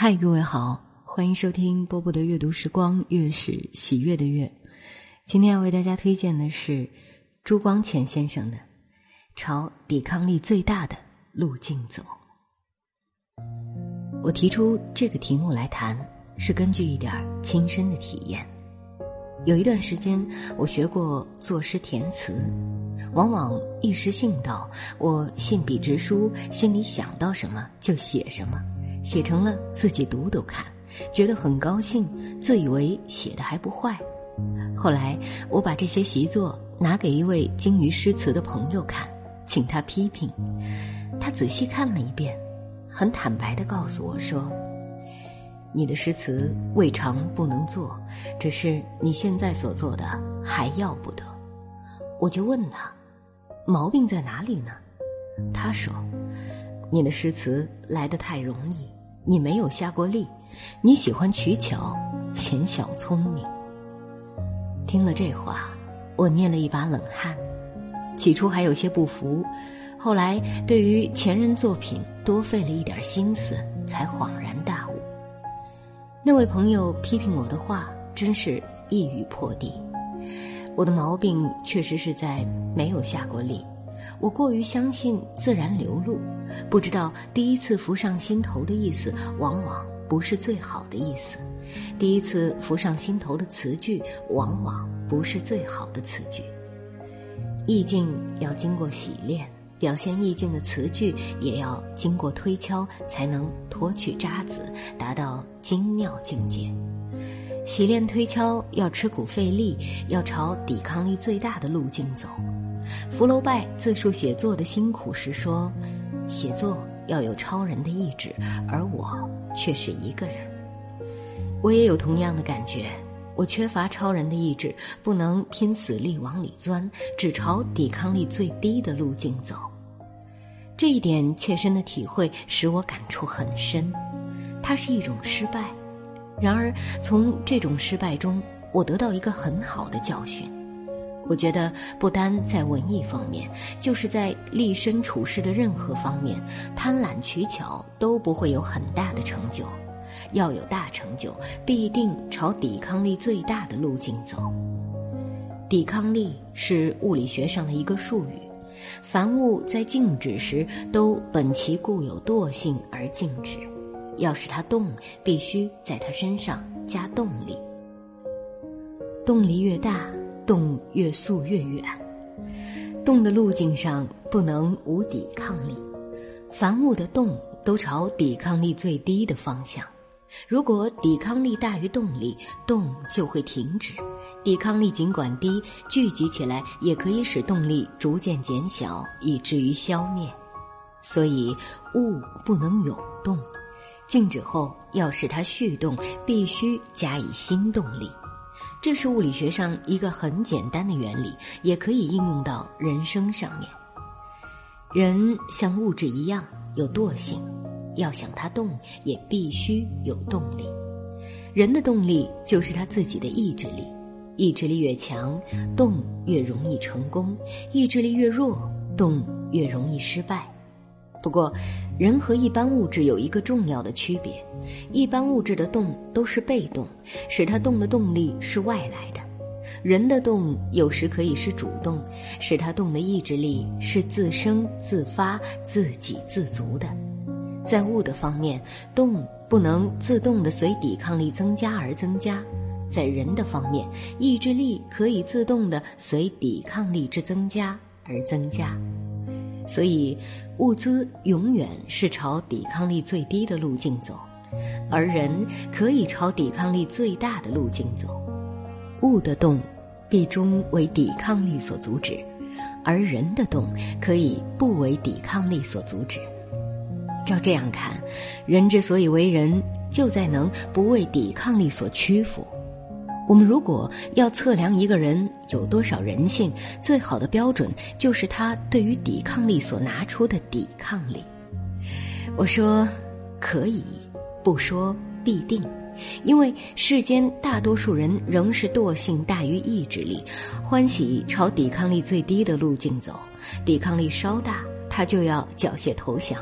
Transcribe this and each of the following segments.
嗨，各位好，欢迎收听波波的阅读时光，月是喜悦的月。今天要为大家推荐的是朱光潜先生的《朝抵抗力最大的路径走》。我提出这个题目来谈，是根据一点亲身的体验。有一段时间，我学过作诗填词，往往一时兴到，我信笔直书，心里想到什么就写什么。写成了自己读读看，觉得很高兴，自以为写的还不坏。后来我把这些习作拿给一位精于诗词的朋友看，请他批评。他仔细看了一遍，很坦白的告诉我说：“你的诗词未尝不能做，只是你现在所做的还要不得。”我就问他：“毛病在哪里呢？”他说：“你的诗词来得太容易。”你没有下过力，你喜欢取巧，嫌小聪明。听了这话，我捏了一把冷汗。起初还有些不服，后来对于前人作品多费了一点心思，才恍然大悟。那位朋友批评我的话，真是一语破地。我的毛病确实是在没有下过力。我过于相信自然流露，不知道第一次浮上心头的意思，往往不是最好的意思；第一次浮上心头的词句，往往不是最好的词句。意境要经过洗练，表现意境的词句也要经过推敲，才能脱去渣滓，达到精妙境界。洗练推敲要吃苦费力，要朝抵抗力最大的路径走。福楼拜自述写作的辛苦时说：“写作要有超人的意志，而我却是一个人。我也有同样的感觉，我缺乏超人的意志，不能拼死力往里钻，只朝抵抗力最低的路径走。这一点切身的体会使我感触很深，它是一种失败。然而从这种失败中，我得到一个很好的教训。”我觉得，不单在文艺方面，就是在立身处世的任何方面，贪婪取巧都不会有很大的成就。要有大成就，必定朝抵抗力最大的路径走。抵抗力是物理学上的一个术语，凡物在静止时都本其固有惰性而静止，要使它动，必须在它身上加动力。动力越大。动越速越远，动的路径上不能无抵抗力。凡物的动都朝抵抗力最低的方向。如果抵抗力大于动力，动就会停止。抵抗力尽管低，聚集起来也可以使动力逐渐减小，以至于消灭。所以物不能永动，静止后要使它续动，必须加以新动力。这是物理学上一个很简单的原理，也可以应用到人生上面。人像物质一样有惰性，要想它动，也必须有动力。人的动力就是他自己的意志力，意志力越强，动越容易成功；意志力越弱，动越容易失败。不过，人和一般物质有一个重要的区别：一般物质的动都是被动，使它动的动力是外来的；人的动有时可以是主动，使它动的意志力是自生自发、自给自足的。在物的方面，动不能自动的随抵抗力增加而增加；在人的方面，意志力可以自动的随抵抗力之增加而增加。所以，物资永远是朝抵抗力最低的路径走，而人可以朝抵抗力最大的路径走。物的动，必终为抵抗力所阻止，而人的动可以不为抵抗力所阻止。照这样看，人之所以为人，就在能不为抵抗力所屈服。我们如果要测量一个人有多少人性，最好的标准就是他对于抵抗力所拿出的抵抗力。我说可以，不说必定，因为世间大多数人仍是惰性大于意志力，欢喜朝抵抗力最低的路径走，抵抗力稍大，他就要缴械投降。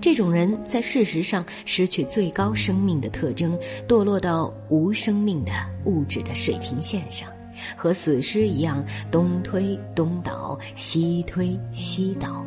这种人在事实上失去最高生命的特征，堕落到无生命的物质的水平线上，和死尸一样东推东倒，西推西倒。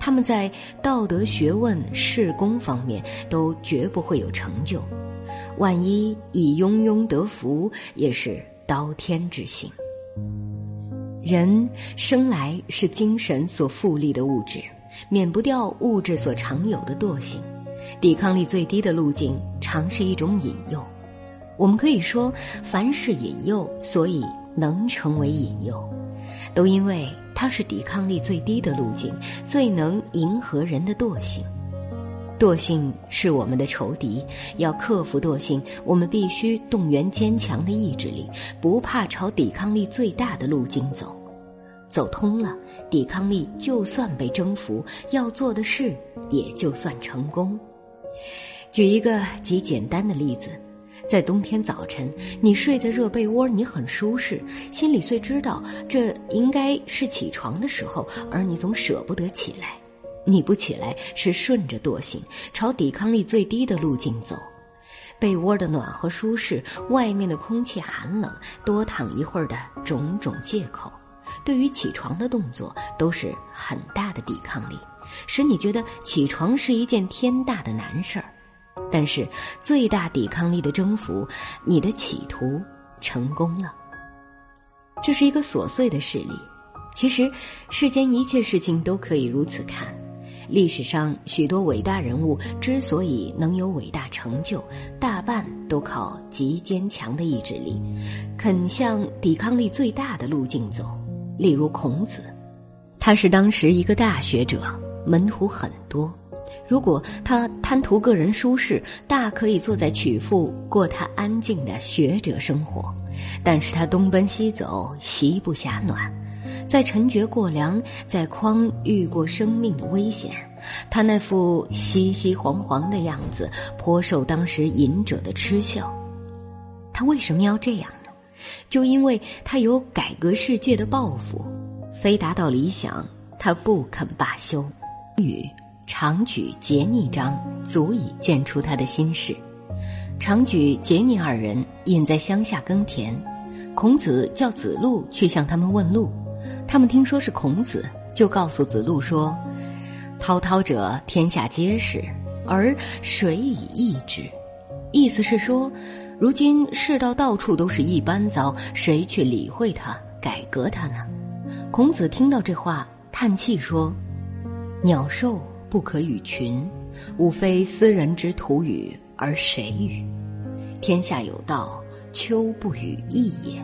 他们在道德学问、事功方面都绝不会有成就，万一以庸庸得福，也是刀天之行。人生来是精神所富立的物质。免不掉物质所常有的惰性，抵抗力最低的路径常是一种引诱。我们可以说，凡是引诱，所以能成为引诱，都因为它是抵抗力最低的路径，最能迎合人的惰性。惰性是我们的仇敌，要克服惰性，我们必须动员坚强的意志力，不怕朝抵抗力最大的路径走。走通了，抵抗力就算被征服，要做的事也就算成功。举一个极简单的例子，在冬天早晨，你睡在热被窝，你很舒适，心里虽知道这应该是起床的时候，而你总舍不得起来。你不起来是顺着惰性，朝抵抗力最低的路径走。被窝的暖和舒适，外面的空气寒冷，多躺一会儿的种种借口。对于起床的动作都是很大的抵抗力，使你觉得起床是一件天大的难事儿。但是最大抵抗力的征服，你的企图成功了。这是一个琐碎的事例，其实世间一切事情都可以如此看。历史上许多伟大人物之所以能有伟大成就，大半都靠极坚强的意志力，肯向抵抗力最大的路径走。例如孔子，他是当时一个大学者，门徒很多。如果他贪图个人舒适，大可以坐在曲阜过他安静的学者生活。但是他东奔西走，席不暇暖，在陈绝过粮，在匡遇过生命的危险，他那副熙熙惶惶的样子，颇受当时隐者的嗤笑。他为什么要这样？就因为他有改革世界的抱负，非达到理想，他不肯罢休。与常举、杰逆章足以见出他的心事。常举、杰逆二人隐在乡下耕田，孔子叫子路去向他们问路。他们听说是孔子，就告诉子路说：“滔滔者，天下皆是，而谁以易之？”意思是说。如今世道到处都是一般糟，谁去理会它、改革它呢？孔子听到这话，叹气说：“鸟兽不可与群，吾非斯人之徒与，而谁与？天下有道，丘不与义也。”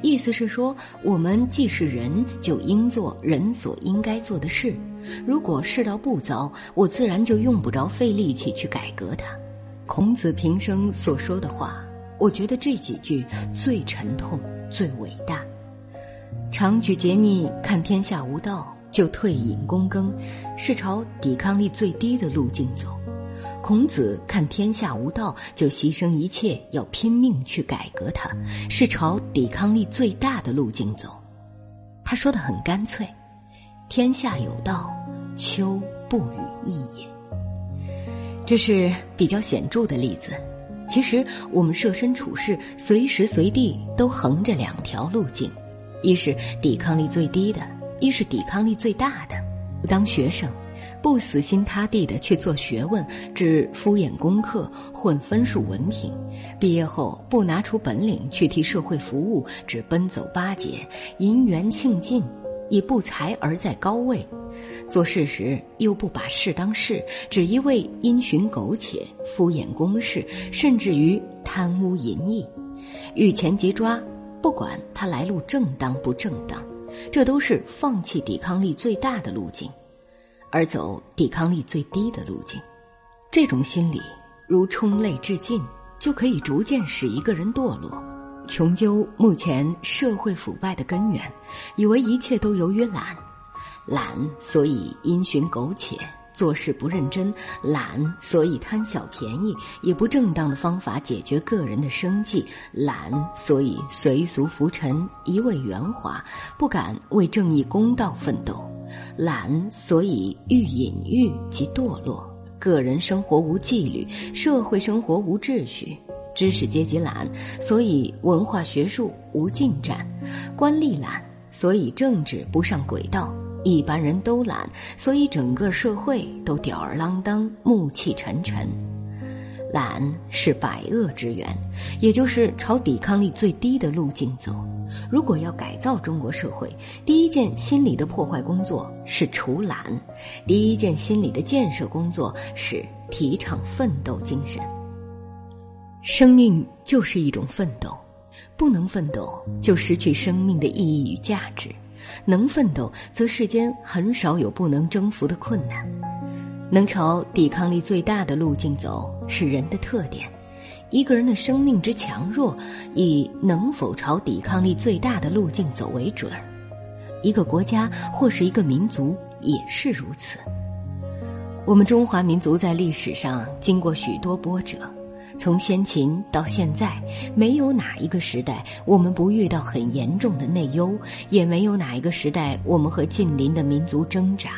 意思是说，我们既是人，就应做人所应该做的事。如果世道不糟，我自然就用不着费力气去改革它。孔子平生所说的话，我觉得这几句最沉痛、最伟大。常举节逆，看天下无道，就退隐躬耕，是朝抵抗力最低的路径走；孔子看天下无道，就牺牲一切，要拼命去改革它，是朝抵抗力最大的路径走。他说的很干脆：“天下有道，丘不与义也。”这是比较显著的例子。其实我们设身处世，随时随地都横着两条路径：一是抵抗力最低的，一是抵抗力最大的。当学生，不死心塌地的去做学问，只敷衍功课、混分数文凭；毕业后不拿出本领去替社会服务，只奔走巴结、银元庆尽。以不才而在高位，做事时又不把事当事，只一味因循苟且、敷衍公事，甚至于贪污淫逸，遇钱即抓，不管他来路正当不正当，这都是放弃抵抗力最大的路径，而走抵抗力最低的路径。这种心理如冲泪至尽，就可以逐渐使一个人堕落。穷究目前社会腐败的根源，以为一切都由于懒，懒所以因循苟且，做事不认真；懒所以贪小便宜，以不正当的方法解决个人的生计；懒所以随俗浮沉，一味圆滑，不敢为正义公道奋斗；懒，所以欲隐欲即堕落。个人生活无纪律，社会生活无秩序。知识阶级懒，所以文化学术无进展；官吏懒，所以政治不上轨道；一般人都懒，所以整个社会都吊儿郎当、暮气沉沉。懒是百恶之源，也就是朝抵抗力最低的路径走。如果要改造中国社会，第一件心理的破坏工作是除懒；第一件心理的建设工作是提倡奋斗精神。生命就是一种奋斗，不能奋斗就失去生命的意义与价值；能奋斗，则世间很少有不能征服的困难。能朝抵抗力最大的路径走是人的特点，一个人的生命之强弱以能否朝抵抗力最大的路径走为准，一个国家或是一个民族也是如此。我们中华民族在历史上经过许多波折，从先秦到现在，没有哪一个时代我们不遇到很严重的内忧，也没有哪一个时代我们和近邻的民族挣扎，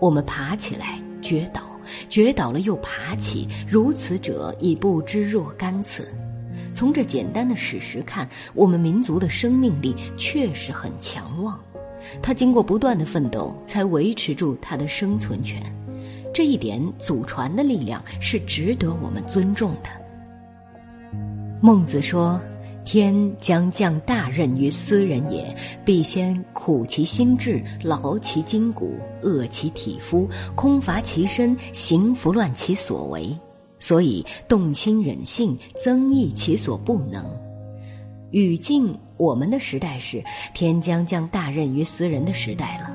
我们爬起来。绝倒，绝倒了又爬起，如此者已不知若干次。从这简单的史实看，我们民族的生命力确实很强旺。他经过不断的奋斗，才维持住他的生存权。这一点祖传的力量是值得我们尊重的。孟子说。天将降大任于斯人也，必先苦其心志，劳其筋骨，饿其体肤，空乏其身，行拂乱其所为，所以动心忍性，增益其所不能。语境，我们的时代是天将降大任于斯人的时代了。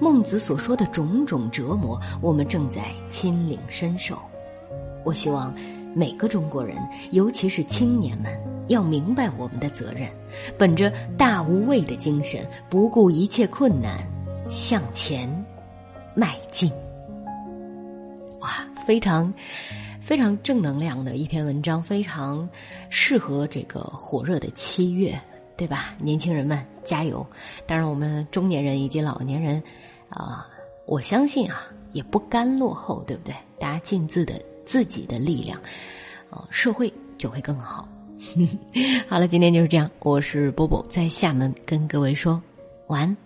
孟子所说的种种折磨，我们正在亲领身受。我希望每个中国人，尤其是青年们。要明白我们的责任，本着大无畏的精神，不顾一切困难向前迈进。哇，非常非常正能量的一篇文章，非常适合这个火热的七月，对吧？年轻人们加油！当然，我们中年人以及老年人啊，我相信啊，也不甘落后，对不对？大家尽自的自己的力量，啊，社会就会更好。好了，今天就是这样。我是波波，在厦门跟各位说晚安。